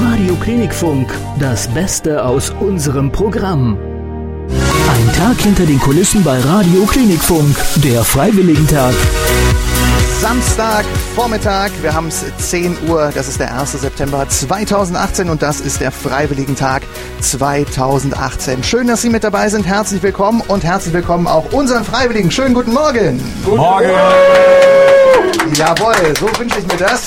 Radio Klinikfunk, das Beste aus unserem Programm. Ein Tag hinter den Kulissen bei Radio Klinikfunk, der Freiwilligentag. Samstag, Vormittag, wir haben es 10 Uhr, das ist der 1. September 2018 und das ist der Freiwilligentag 2018. Schön, dass Sie mit dabei sind, herzlich willkommen und herzlich willkommen auch unseren Freiwilligen. Schönen guten Morgen. Guten Morgen. Jawohl, so wünsche ich mir das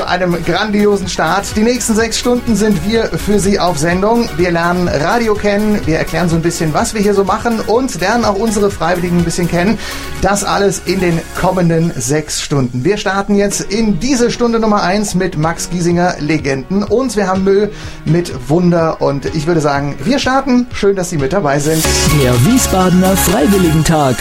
zu einem grandiosen Start. Die nächsten sechs Stunden sind wir für Sie auf Sendung. Wir lernen Radio kennen, wir erklären so ein bisschen, was wir hier so machen und lernen auch unsere Freiwilligen ein bisschen kennen. Das alles in den kommenden sechs Stunden. Wir starten jetzt in diese Stunde Nummer eins mit Max Giesinger Legenden und wir haben Müll mit Wunder und ich würde sagen, wir starten. Schön, dass Sie mit dabei sind. Der Wiesbadener Freiwilligentag.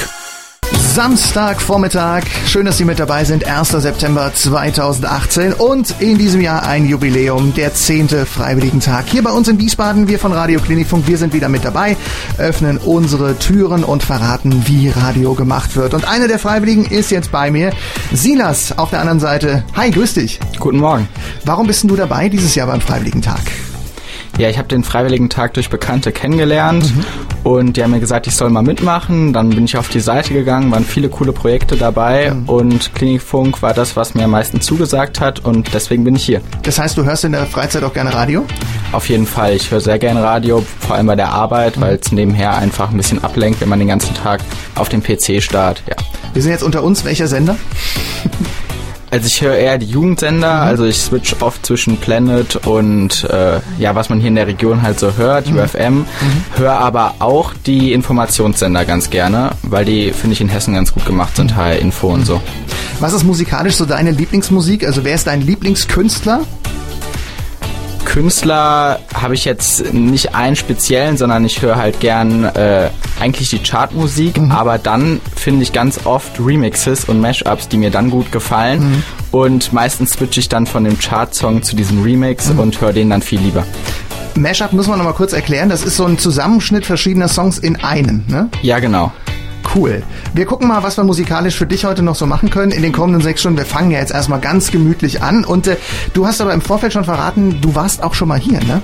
Samstagvormittag. Schön, dass Sie mit dabei sind. 1. September 2018 und in diesem Jahr ein Jubiläum, der 10. Freiwilligentag. Hier bei uns in Wiesbaden, wir von Radio Klinikfunk, wir sind wieder mit dabei, öffnen unsere Türen und verraten, wie Radio gemacht wird. Und einer der Freiwilligen ist jetzt bei mir, Silas auf der anderen Seite. Hi, grüß dich. Guten Morgen. Warum bist denn du dabei dieses Jahr beim Freiwilligentag? Ja, ich habe den Freiwilligen Tag durch Bekannte kennengelernt mhm. und die haben mir gesagt, ich soll mal mitmachen. Dann bin ich auf die Seite gegangen, waren viele coole Projekte dabei mhm. und Klinikfunk war das, was mir am meisten zugesagt hat und deswegen bin ich hier. Das heißt, du hörst in der Freizeit auch gerne Radio? Auf jeden Fall. Ich höre sehr gerne Radio, vor allem bei der Arbeit, mhm. weil es nebenher einfach ein bisschen ablenkt, wenn man den ganzen Tag auf dem PC starrt. Ja. Wir sind jetzt unter uns. Welcher Sender? Also ich höre eher die Jugendsender, mhm. also ich switch oft zwischen Planet und äh, ja, was man hier in der Region halt so hört, mhm. UFM. Mhm. Höre aber auch die Informationssender ganz gerne, weil die, finde ich, in Hessen ganz gut gemacht sind, HR-Info und so. Was ist musikalisch so deine Lieblingsmusik? Also wer ist dein Lieblingskünstler? Künstler habe ich jetzt nicht einen speziellen, sondern ich höre halt gern äh, eigentlich die Chartmusik, mhm. aber dann finde ich ganz oft Remixes und Mashups, die mir dann gut gefallen. Mhm. Und meistens switche ich dann von dem Chart-Song zu diesem Remix mhm. und höre den dann viel lieber. Mashup muss man noch mal kurz erklären. Das ist so ein Zusammenschnitt verschiedener Songs in einen, ne? Ja, genau. Cool. Wir gucken mal, was wir musikalisch für dich heute noch so machen können in den kommenden sechs Stunden. Wir fangen ja jetzt erstmal ganz gemütlich an. Und äh, du hast aber im Vorfeld schon verraten, du warst auch schon mal hier, ne?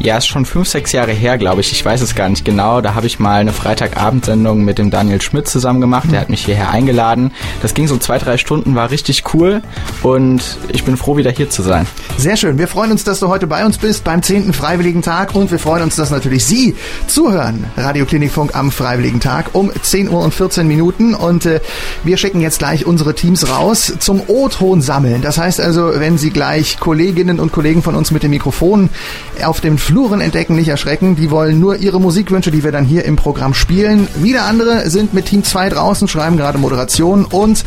Ja, ist schon fünf, sechs Jahre her, glaube ich. Ich weiß es gar nicht genau. Da habe ich mal eine Freitagabendsendung mit dem Daniel Schmidt zusammen gemacht. Der hat mich hierher eingeladen. Das ging so zwei, drei Stunden, war richtig cool und ich bin froh, wieder hier zu sein. Sehr schön. Wir freuen uns, dass du heute bei uns bist beim 10. Freiwilligen Tag und wir freuen uns, dass natürlich Sie zuhören. Radio Klinikfunk am Freiwilligen Tag um 10 Uhr und 14 Minuten und äh, wir schicken jetzt gleich unsere Teams raus zum O-Ton sammeln. Das heißt also, wenn Sie gleich Kolleginnen und Kollegen von uns mit dem Mikrofon auf dem Fluren entdecken, nicht erschrecken. Die wollen nur ihre Musikwünsche, die wir dann hier im Programm spielen. Wieder andere sind mit Team 2 draußen, schreiben gerade Moderation und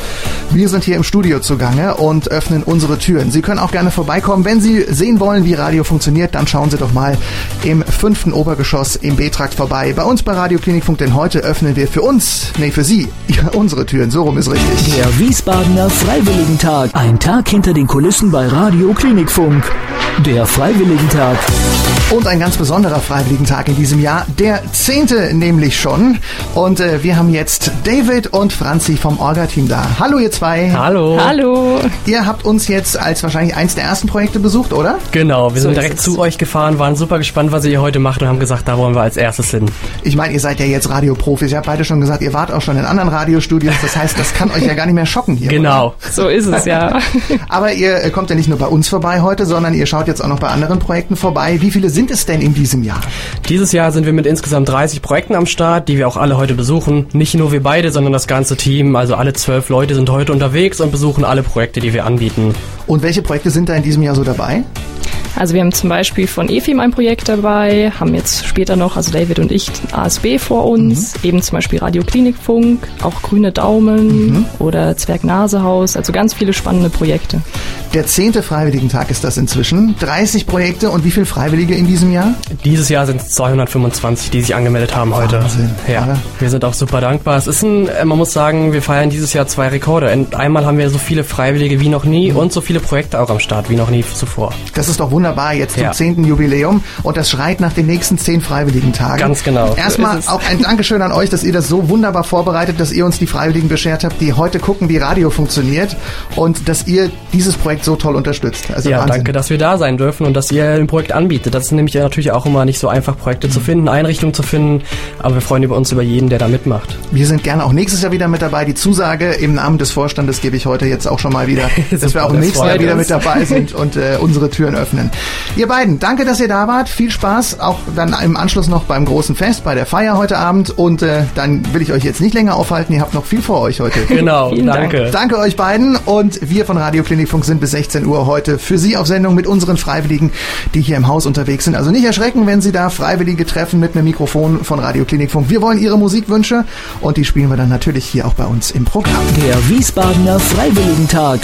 wir sind hier im Studio zugange und öffnen unsere Türen. Sie können auch gerne vorbeikommen. Wenn Sie sehen wollen, wie Radio funktioniert, dann schauen Sie doch mal im fünften Obergeschoss im B-Trakt vorbei. Bei uns bei Radio Klinikfunk, denn heute öffnen wir für uns, nee, für Sie, ja, unsere Türen. So rum ist richtig. Der Wiesbadener Freiwilligentag. Ein Tag hinter den Kulissen bei Radio Klinikfunk. Der Freiwilligentag. Und ein ganz besonderer Freiwilligentag in diesem Jahr, der zehnte nämlich schon. Und äh, wir haben jetzt David und Franzi vom Orga-Team da. Hallo ihr zwei. Hallo. Hallo. Ihr habt uns jetzt als wahrscheinlich eins der ersten Projekte besucht, oder? Genau, wir so sind direkt zu euch gefahren, waren super gespannt, was ihr hier heute macht und haben gesagt, da wollen wir als erstes hin. Ich meine, ihr seid ja jetzt Radioprofis. Ihr habt beide schon gesagt, ihr wart auch schon in anderen Radiostudios. Das heißt, das kann euch ja gar nicht mehr schocken hier. Genau. Oder? So ist es, ja. Aber ihr kommt ja nicht nur bei uns vorbei heute, sondern ihr schaut jetzt auch noch bei anderen Projekten vorbei. Wie viele sind es denn in diesem Jahr? Dieses Jahr sind wir mit insgesamt 30 Projekten am Start, die wir auch alle heute besuchen. Nicht nur wir beide, sondern das ganze Team. Also alle zwölf Leute sind heute unterwegs und besuchen alle Projekte, die wir anbieten. Und welche Projekte sind da in diesem Jahr so dabei? Also wir haben zum Beispiel von EFIM ein Projekt dabei, haben jetzt später noch, also David und ich, ASB vor uns, mhm. eben zum Beispiel Radio Klinikfunk, auch Grüne Daumen mhm. oder Zwergnasehaus, also ganz viele spannende Projekte. Der zehnte Freiwilligentag ist das inzwischen. 30 Projekte und wie viele Freiwillige in diesem Jahr? Dieses Jahr sind es 225, die sich angemeldet haben heute. Wahnsinn. Ja, wir sind auch super dankbar. Es ist ein, äh, man muss sagen, wir feiern dieses Jahr zwei Rekorde. Einmal haben wir so viele Freiwillige wie noch nie mhm. und so viele Projekte auch am Start wie noch nie zuvor. Das ist doch wunderbar wunderbar jetzt zum Ja. 10. Jubiläum und das schreit nach den nächsten 10 Freiwilligen Tagen. Ganz genau. So Erstmal es. auch ein Dankeschön an euch, dass ihr das so wunderbar vorbereitet, dass ihr uns die Freiwilligen beschert habt, die heute gucken, wie Radio funktioniert und dass ihr dieses Projekt so toll unterstützt. Also Ja, Wahnsinn. danke, dass wir da sein dürfen und dass ihr ein Projekt anbietet. Das ist nämlich natürlich auch immer nicht so einfach, Projekte zu finden, Einrichtungen zu finden, aber wir freuen über uns über jeden, der da mitmacht. Wir sind gerne auch nächstes Jahr wieder mit dabei. Die Zusage im Namen des Vorstandes gebe ich heute jetzt auch schon mal wieder, dass wir auch im nächsten Jahr wieder mit dabei sind und äh, unsere Türen öffnen. Ihr beiden, danke, dass ihr da wart. Viel Spaß, auch dann im Anschluss noch beim großen Fest, bei der Feier heute Abend. Und äh, dann will ich euch jetzt nicht länger aufhalten. Ihr habt noch viel vor euch heute. Genau, Vielen Dank. danke. Danke euch beiden und wir von Radio Klinikfunk sind bis 16 Uhr heute für Sie auf Sendung mit unseren Freiwilligen, die hier im Haus unterwegs sind. Also nicht erschrecken, wenn Sie da Freiwillige treffen mit einem Mikrofon von Radio Klinikfunk. Wir wollen Ihre Musikwünsche und die spielen wir dann natürlich hier auch bei uns im Programm. Der Wiesbadener Freiwilligentag.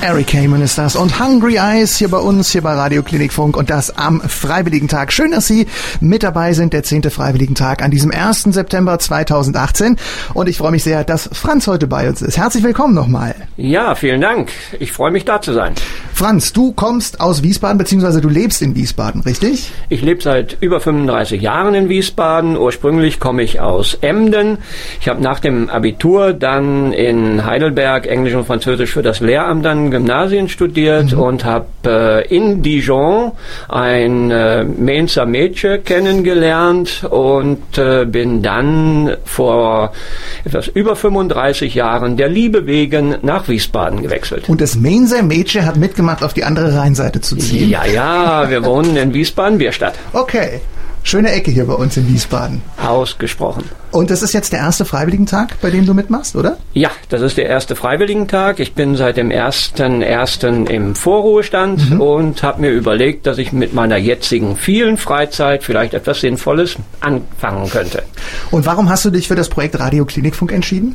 Eric Kamen ist das und Hungry Eyes hier bei uns, hier bei Radio Klinikfunk und das am Freiwilligentag. Schön, dass Sie mit dabei sind, der 10. Freiwilligentag an diesem 1. September 2018 und ich freue mich sehr, dass Franz heute bei uns ist. Herzlich willkommen nochmal. Ja, vielen Dank. Ich freue mich da zu sein. Franz, du kommst aus Wiesbaden, beziehungsweise du lebst in Wiesbaden, richtig? Ich lebe seit über 35 Jahren in Wiesbaden. Ursprünglich komme ich aus Emden. Ich habe nach dem Abitur dann in Heidelberg Englisch und Französisch für das Lehramt Gymnasien studiert und habe äh, in Dijon ein äh, Mainzer Mädchen kennengelernt und äh, bin dann vor etwas über 35 Jahren der Liebe wegen nach Wiesbaden gewechselt. Und das Mainzer Mädchen hat mitgemacht, auf die andere Rheinseite zu ziehen. Ja, ja, wir wohnen in Wiesbaden-Bierstadt. Okay. Schöne Ecke hier bei uns in Wiesbaden. Ausgesprochen. Und das ist jetzt der erste Freiwilligentag, bei dem du mitmachst, oder? Ja, das ist der erste Freiwilligentag. Ich bin seit dem 1.1. im Vorruhestand und habe mir überlegt, dass ich mit meiner jetzigen vielen Freizeit vielleicht etwas Sinnvolles anfangen könnte. Und warum hast du dich für das Projekt Radio Klinikfunk entschieden?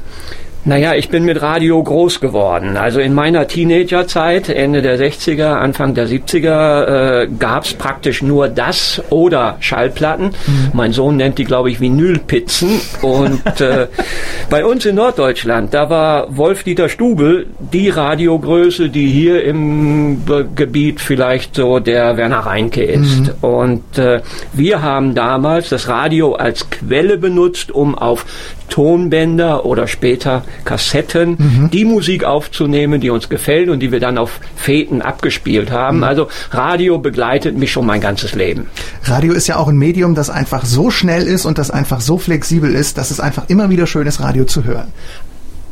Naja, ich bin mit Radio groß geworden. Also in meiner Teenagerzeit, Ende der 60er, Anfang der 70er, äh, gab's praktisch nur das oder Schallplatten. Mein Sohn nennt die, glaube ich, Vinylpizzen. Und äh, bei uns in Norddeutschland, da war Wolf-Dieter Stubel die Radiogröße, die hier im Gebiet vielleicht so der Werner Reinke ist. Und äh, wir haben damals das Radio als Quelle benutzt, um auf Tonbänder oder später Kassetten die Musik aufzunehmen, die uns gefällt und die wir dann auf Feten abgespielt haben. Also Radio begleitet mich schon mein ganzes Leben. Radio ist ja auch ein Medium, das einfach so schnell ist und das einfach so flexibel ist, dass es einfach immer wieder schön ist, Radio zu hören.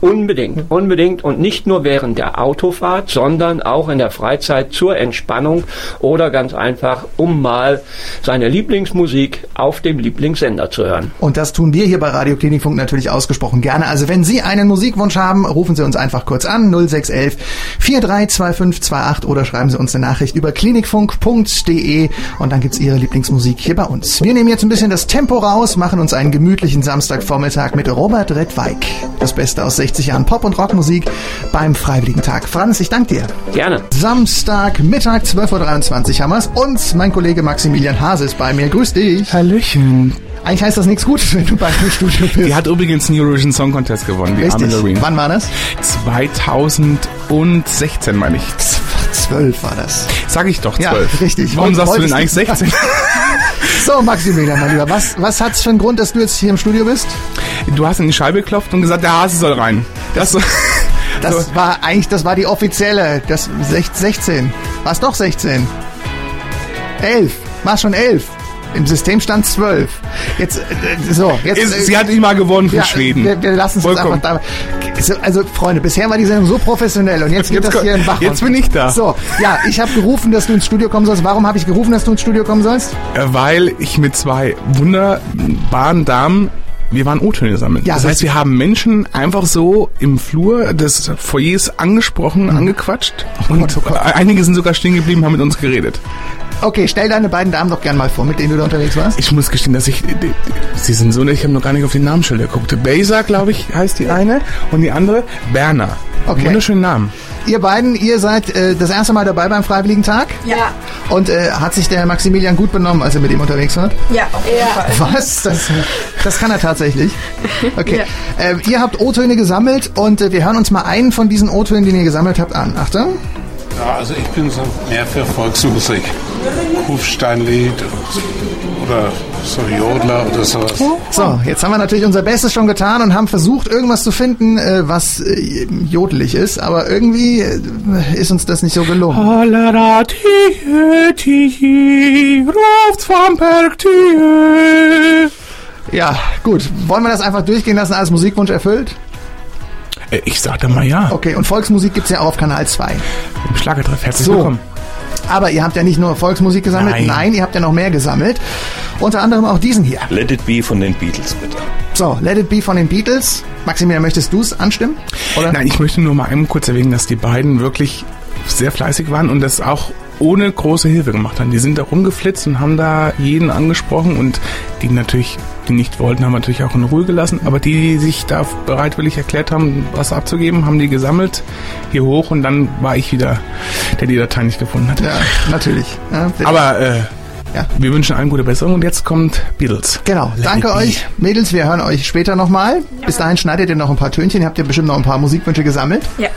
Unbedingt, unbedingt und nicht nur während der Autofahrt, sondern auch in der Freizeit zur Entspannung oder ganz einfach, um mal seine Lieblingsmusik auf dem Lieblingssender zu hören. Und das tun wir hier bei Radio Klinikfunk natürlich ausgesprochen gerne. Also wenn Sie einen Musikwunsch haben, rufen Sie uns einfach kurz an 0611 432528 oder schreiben Sie uns eine Nachricht über klinikfunk.de und dann gibt's Ihre Lieblingsmusik hier bei uns. Wir nehmen jetzt ein bisschen das Tempo raus, machen uns einen gemütlichen Samstagvormittag mit Robert Redweig. Das Beste aus 60 Jahren Pop- und Rockmusik beim Freiwilligentag. Franz, ich danke dir. Gerne. Samstag, Mittag, 12.23 Uhr haben wir's. Und mein Kollege Maximilian Hase ist bei mir. Grüß dich. Hallöchen. Eigentlich heißt das nichts Gutes, wenn du bei mir im Studio bist. Die hat übrigens den Eurovision Song Contest gewonnen, die Richtig. Loreen. Wann war das? 2016 meine ich. Zwölf war das. Sag ich doch, Ja, 12. richtig. Warum Wollt- sagst du denn eigentlich du- 16? So, Maximilian, mein Lieber, was, was hat's für einen Grund, dass du jetzt hier im Studio bist? Du hast in die Scheibe geklopft und gesagt, der Hase soll rein. Das, Das war eigentlich, das war die offizielle, das sech- 16. War es doch 16? 11. War schon 11. Im System stand 12. Jetzt, äh, so, jetzt. ist, äh, sie hat immer gewonnen für ja, Schweden. Wir, wir lassen es einfach da. So, Also, Freunde, bisher war die Sendung so professionell und jetzt geht Jetzt das hier in Bach. jetzt bin ich da. So, ja, ich habe gerufen, dass du ins Studio kommen sollst. Warum habe ich gerufen, dass du ins Studio kommen sollst? Äh, Weil ich mit zwei wunderbaren Damen wir waren O-Töne sammeln. Ja, das heißt, wir haben Menschen einfach so im Flur des Foyers angesprochen, angequatscht. und Gott, oh Gott. einige sind sogar stehen geblieben, haben mit uns geredet. Okay, stell deine beiden Damen doch gern mal vor, mit denen du da unterwegs warst. Ich muss gestehen, dass ich. die- die- Sie sind so, ich habe noch gar nicht auf den Namensschilder geguckt. Besa, glaube ich, heißt die eine. Und die andere Berner. Okay. Wunderschönen Namen. Ihr beiden, ihr seid äh, das erste Mal dabei beim Freiwilligen Tag. Ja, Und äh, hat sich der Maximilian gut benommen, als er mit ihm unterwegs war? ja, auf jeden Fall. Was? Das, das kann er tatsächlich. Okay. Äh, ihr habt O-Töne gesammelt und äh, wir hören uns mal einen von diesen O-Tönen, den ihr gesammelt habt, an. Achtung. Ja, also ich bin so mehr für Volksmusik. Kufsteinlied oder so Jodler oder sowas. So, jetzt haben wir natürlich unser Bestes schon getan und haben versucht, irgendwas zu finden, äh, was äh, jodelig ist, aber irgendwie äh, ist uns das nicht so gelungen. Ruft vom Berg. Ja, gut. Wollen wir das einfach durchgehen lassen als Musikwunsch erfüllt? Ich sagte mal ja. Okay, und Volksmusik gibt's ja auch auf Kanal 2. Im Schlagertreff. Herzlich So. willkommen. Aber ihr habt ja nicht nur Volksmusik gesammelt, Nein. ihr habt ja noch mehr gesammelt. Unter anderem auch diesen hier. Let It Be von den Beatles, bitte. So, Let It Be von den Beatles. Maximilian, möchtest du's anstimmen? Oder? Nein, ich möchte nur mal einmal kurz erwähnen, dass die beiden wirklich sehr fleißig waren und das auch ohne große Hilfe gemacht haben. Die sind da rumgeflitzt und haben da jeden angesprochen und die natürlich, die nicht wollten, haben natürlich auch in Ruhe gelassen, aber die, die sich da bereitwillig erklärt haben, was abzugeben, haben die gesammelt hier hoch und dann war ich wieder, der die Datei nicht gefunden hat. Ja, natürlich. Ja. Aber äh, Ja. wir wünschen allen gute Besserung und jetzt kommt Beatles. Genau, Let danke euch, Mädels. Wir hören euch später nochmal. Bis dahin schneidet ihr noch ein paar Tönchen. Ihr habt ja bestimmt noch ein paar Musikwünsche gesammelt. Ja.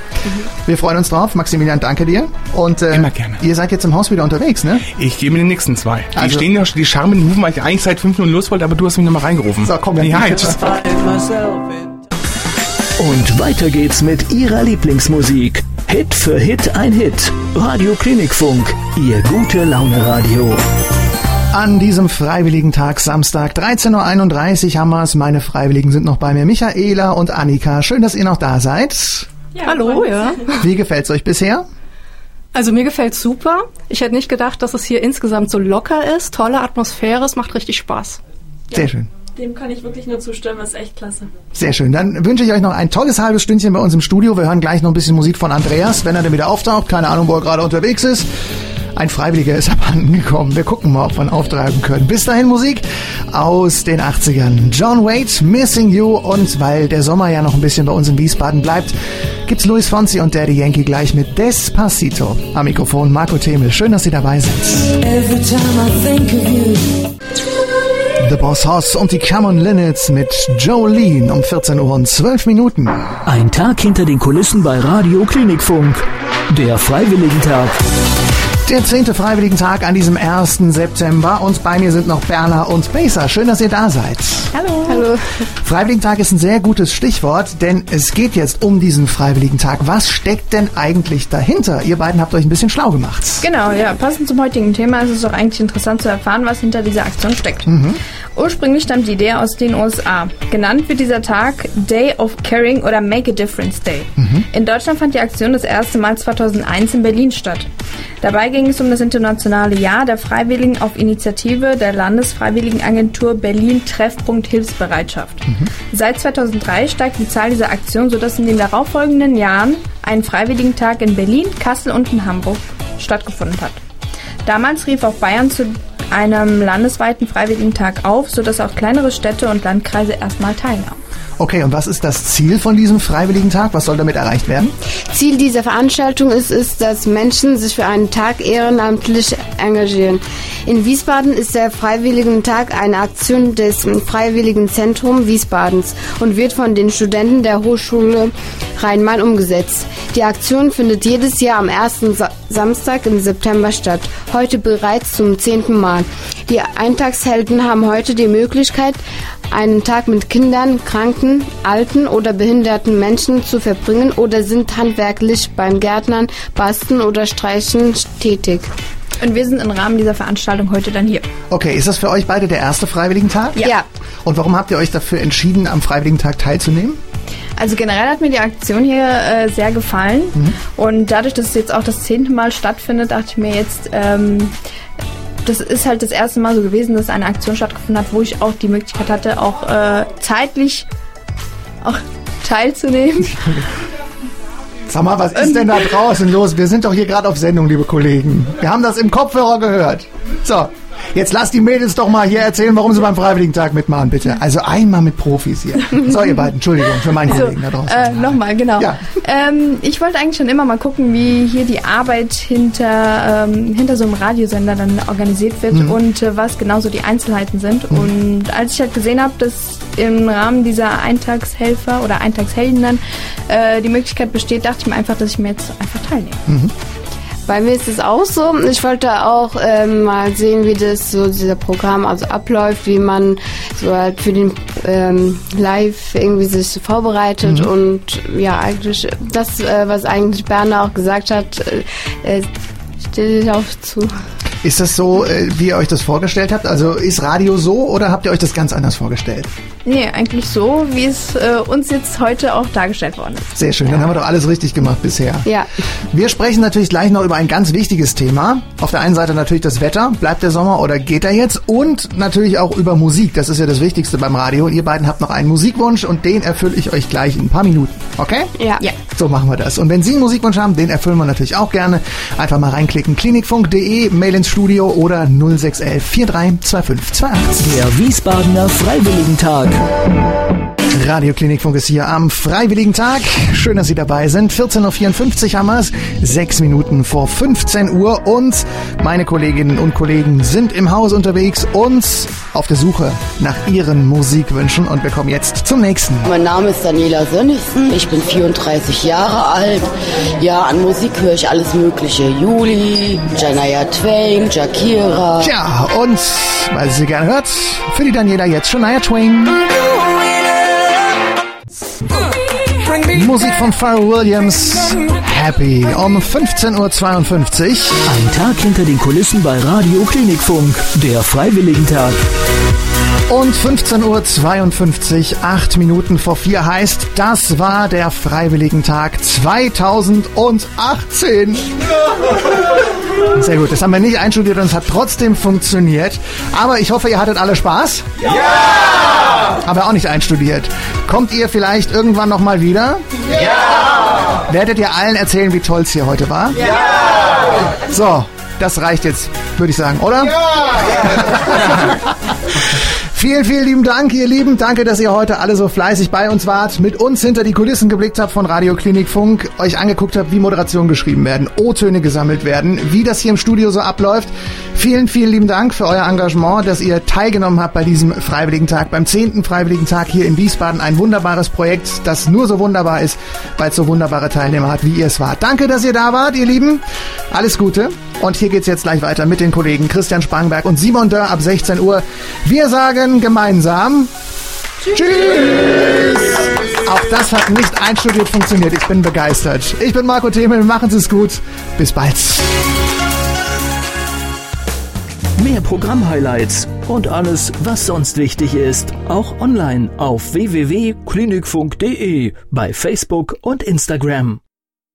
Wir freuen uns drauf. Maximilian, danke dir. Und äh, Immer gerne. ihr seid jetzt im Haus wieder unterwegs, ne? Ich gehe mit den nächsten zwei. Die Also- stehen ja schon, die Charmen, rufen, weil ich eigentlich seit fünf Minuten los wollte, aber du hast mich nochmal reingerufen. So, komm, dann ja, jetzt. Und weiter geht's mit ihrer Lieblingsmusik. Hit für Hit ein Hit. Radio Klinikfunk, ihr gute Laune Radio. An diesem freiwilligen Tag, Samstag, 13.31 Uhr haben wir's. Meine Freiwilligen sind noch bei mir. Michaela und Annika. Schön, dass ihr noch da seid. Hallo, ja. Wie gefällt's euch bisher? Also mir gefällt's super. Ich hätte nicht gedacht, dass es hier insgesamt so locker ist. Tolle Atmosphäre, es macht richtig Spaß. Sehr schön. Dem kann ich wirklich nur zustimmen, ist echt klasse. Sehr schön. Dann wünsche ich euch noch ein tolles halbes Stündchen bei uns im Studio. Wir hören gleich noch ein bisschen Musik von Andreas, wenn er dann wieder auftaucht. Keine Ahnung, wo er gerade unterwegs ist. Ein Freiwilliger ist abhanden gekommen. Wir gucken mal, ob wir ihn auftreiben können. Bis dahin Musik aus den 80ern. John Waite, Missing You. Und weil der Sommer ja noch ein bisschen bei uns in Wiesbaden bleibt, gibt's Luis Fonsi und Daddy Yankee gleich mit Despacito. Am Mikrofon Marco Themel. Schön, dass Sie dabei sind. The Boss Hoss und die Common Linnets mit Jolene um 14 Uhr und 12 Minuten. Ein Tag hinter den Kulissen bei Radio Klinikfunk. Der Freiwilligentag. Der 10. Freiwilligentag an diesem 1. September und bei mir sind noch Berna und Baser. Schön, dass ihr da seid. Hallo. Hallo. Freiwilligentag ist ein sehr gutes Stichwort, denn es geht jetzt um diesen Freiwilligentag. Was steckt denn eigentlich dahinter? Ihr beiden habt euch ein bisschen schlau gemacht. Genau, ja. Passend zum heutigen Thema ist es auch eigentlich interessant zu erfahren, was hinter dieser Aktion steckt. Ursprünglich stammt die Idee aus den USA. Genannt wird dieser Tag Day of Caring oder Make a Difference Day. In Deutschland fand die Aktion das erste Mal 2001 in Berlin statt. Dabei ging es um das internationale Jahr der Freiwilligen auf Initiative der Landesfreiwilligenagentur Berlin Treffpunkt Hilfsbereitschaft. Seit 2003 steigt die Zahl dieser Aktion, sodass in den darauffolgenden Jahren ein Freiwilligentag in Berlin, Kassel und in Hamburg stattgefunden hat. Damals rief auch Bayern zu einem landesweiten Freiwilligentag auf, sodass auch kleinere Städte und Landkreise erstmal teilnahmen. Okay, und was ist das Ziel von diesem Freiwilligentag? Was soll damit erreicht werden? Ziel dieser Veranstaltung ist es, dass Menschen sich für einen Tag ehrenamtlich engagieren. In Wiesbaden ist der Freiwilligentag eine Aktion des Freiwilligenzentrum Wiesbadens und wird von den Studenten der Hochschule Rhein-Main umgesetzt. Die Aktion findet jedes Jahr am ersten Sa Samstag im September statt, heute bereits zum zehnten Mal. Die Eintagshelden haben heute die Möglichkeit, einen Tag mit Kindern, Kranken, alten oder behinderten Menschen zu verbringen oder sind handwerklich beim Gärtnern, Basteln oder Streichen tätig. Und wir sind im Rahmen dieser Veranstaltung heute dann hier. Okay, ist das für euch beide der erste Freiwilligentag? Ja. Ja. Und warum habt ihr euch dafür entschieden, am Freiwilligentag teilzunehmen? Also generell hat mir die Aktion hier äh, sehr gefallen und dadurch, dass es jetzt auch das zehnte Mal stattfindet, dachte ich mir jetzt, ähm, das ist halt das erste Mal so gewesen, dass eine Aktion stattgefunden hat, wo ich auch die Möglichkeit hatte, auch äh, zeitlich auch teilzunehmen. Sag mal, was ist denn da draußen los? Wir sind doch hier gerade auf Sendung, liebe Kollegen. Wir haben das im Kopfhörer gehört. So, jetzt lass die Mädels doch mal hier erzählen, warum sie beim Freiwilligentag mitmachen, bitte. Also einmal mit Profis hier. So, ihr beiden, Entschuldigung für meinen So, Kollegen da draußen. äh, nochmal, genau. Ja. Ähm, ich wollte eigentlich schon immer mal gucken, wie hier die Arbeit hinter, ähm, hinter so einem Radiosender dann organisiert wird Mhm. und äh, was genau so die Einzelheiten sind. Und als ich halt gesehen habe, dass im Rahmen dieser Eintagshelfer oder Eintagshelden dann äh, die Möglichkeit besteht, dachte ich mir einfach, dass ich mir jetzt einfach teilnehme. Mhm. Bei mir ist es auch so. Ich wollte auch ähm, mal sehen, wie das so dieser Programm also abläuft, wie man so halt für den ähm, Live irgendwie sich vorbereitet Mhm. und ja eigentlich das, äh, was eigentlich Berner auch gesagt hat, äh, äh, stehe ich auch zu. Ist das so, äh, wie ihr euch das vorgestellt habt? Also ist Radio so oder habt ihr euch das ganz anders vorgestellt? Nee, eigentlich so, wie es äh, uns jetzt heute auch dargestellt worden ist. Sehr schön, dann haben wir doch alles richtig gemacht bisher. Ja. Wir sprechen natürlich gleich noch über ein ganz wichtiges Thema. Auf der einen Seite natürlich das Wetter, bleibt der Sommer oder geht er jetzt? Und natürlich auch über Musik, das ist ja das Wichtigste beim Radio. Ihr beiden habt noch einen Musikwunsch und den erfülle ich euch gleich in ein paar Minuten. Okay? Ja. Ja. So machen wir das. Und wenn Sie einen Musikwunsch haben, den erfüllen wir natürlich auch gerne. Einfach mal reinklicken. Klinikfunk.de, Mail ins Studio oder 0611 432528. Der Wiesbadener Freiwilligentag. Radio Klinikfunk ist hier am Freiwilligen Tag. Schön, dass Sie dabei sind. 14.54 Uhr haben wir es. Sechs Minuten vor 15 Uhr. Und meine Kolleginnen und Kollegen sind im Haus unterwegs und auf der Suche nach ihren Musikwünschen. Und wir kommen jetzt zum nächsten. Mein Name ist Daniela Sönnigsen, ich bin 34 Jahre alt. Ja, an Musik höre ich alles Mögliche. Juli, Janaya Twain, Shakira. Tja, und weil sie sie gerne hört, für die Daniela jetzt schon Naya Twain. Musik von Pharrell Williams. Happy um 15.52 Uhr. Ein Tag hinter den Kulissen bei Radio Klinikfunk. Der Freiwilligentag. Und 15.52 Uhr, acht Minuten vor vier heißt, das war der Freiwilligentag 2018. Sehr gut, das haben wir nicht einstudiert und es hat trotzdem funktioniert. Aber ich hoffe, ihr hattet alle Spaß. Ja! Aber auch nicht einstudiert. Kommt ihr vielleicht irgendwann nochmal wieder? Ja! Werdet ihr allen erzählen, wie toll es hier heute war? Ja! So, das reicht jetzt, würde ich sagen, oder? Ja! Vielen, vielen lieben Dank, ihr Lieben. Danke, dass ihr heute alle so fleißig bei uns wart, mit uns hinter die Kulissen geblickt habt von Radio Klinikfunk, euch angeguckt habt, wie Moderationen geschrieben werden, O-Töne gesammelt werden, wie das hier im Studio so abläuft. Vielen, vielen lieben Dank für euer Engagement, dass ihr teilgenommen habt bei diesem Freiwilligentag, beim 10. Freiwilligentag hier in Wiesbaden. Ein wunderbares Projekt, das nur so wunderbar ist, weil es so wunderbare Teilnehmer hat, wie ihr es wart. Danke, dass ihr da wart, ihr Lieben. Alles Gute. Und hier geht's jetzt gleich weiter mit den Kollegen Christian Spangberg und Simon Dörr ab 16 Uhr. Wir sagen gemeinsam Tschüss. Auch das hat nicht einstudiert funktioniert. Ich bin begeistert. Ich bin Marco Themel. Machen Sie es gut. Bis bald. Mehr Programmhighlights und alles, was sonst wichtig ist, auch online auf www.klinikfunk.de, bei Facebook und Instagram.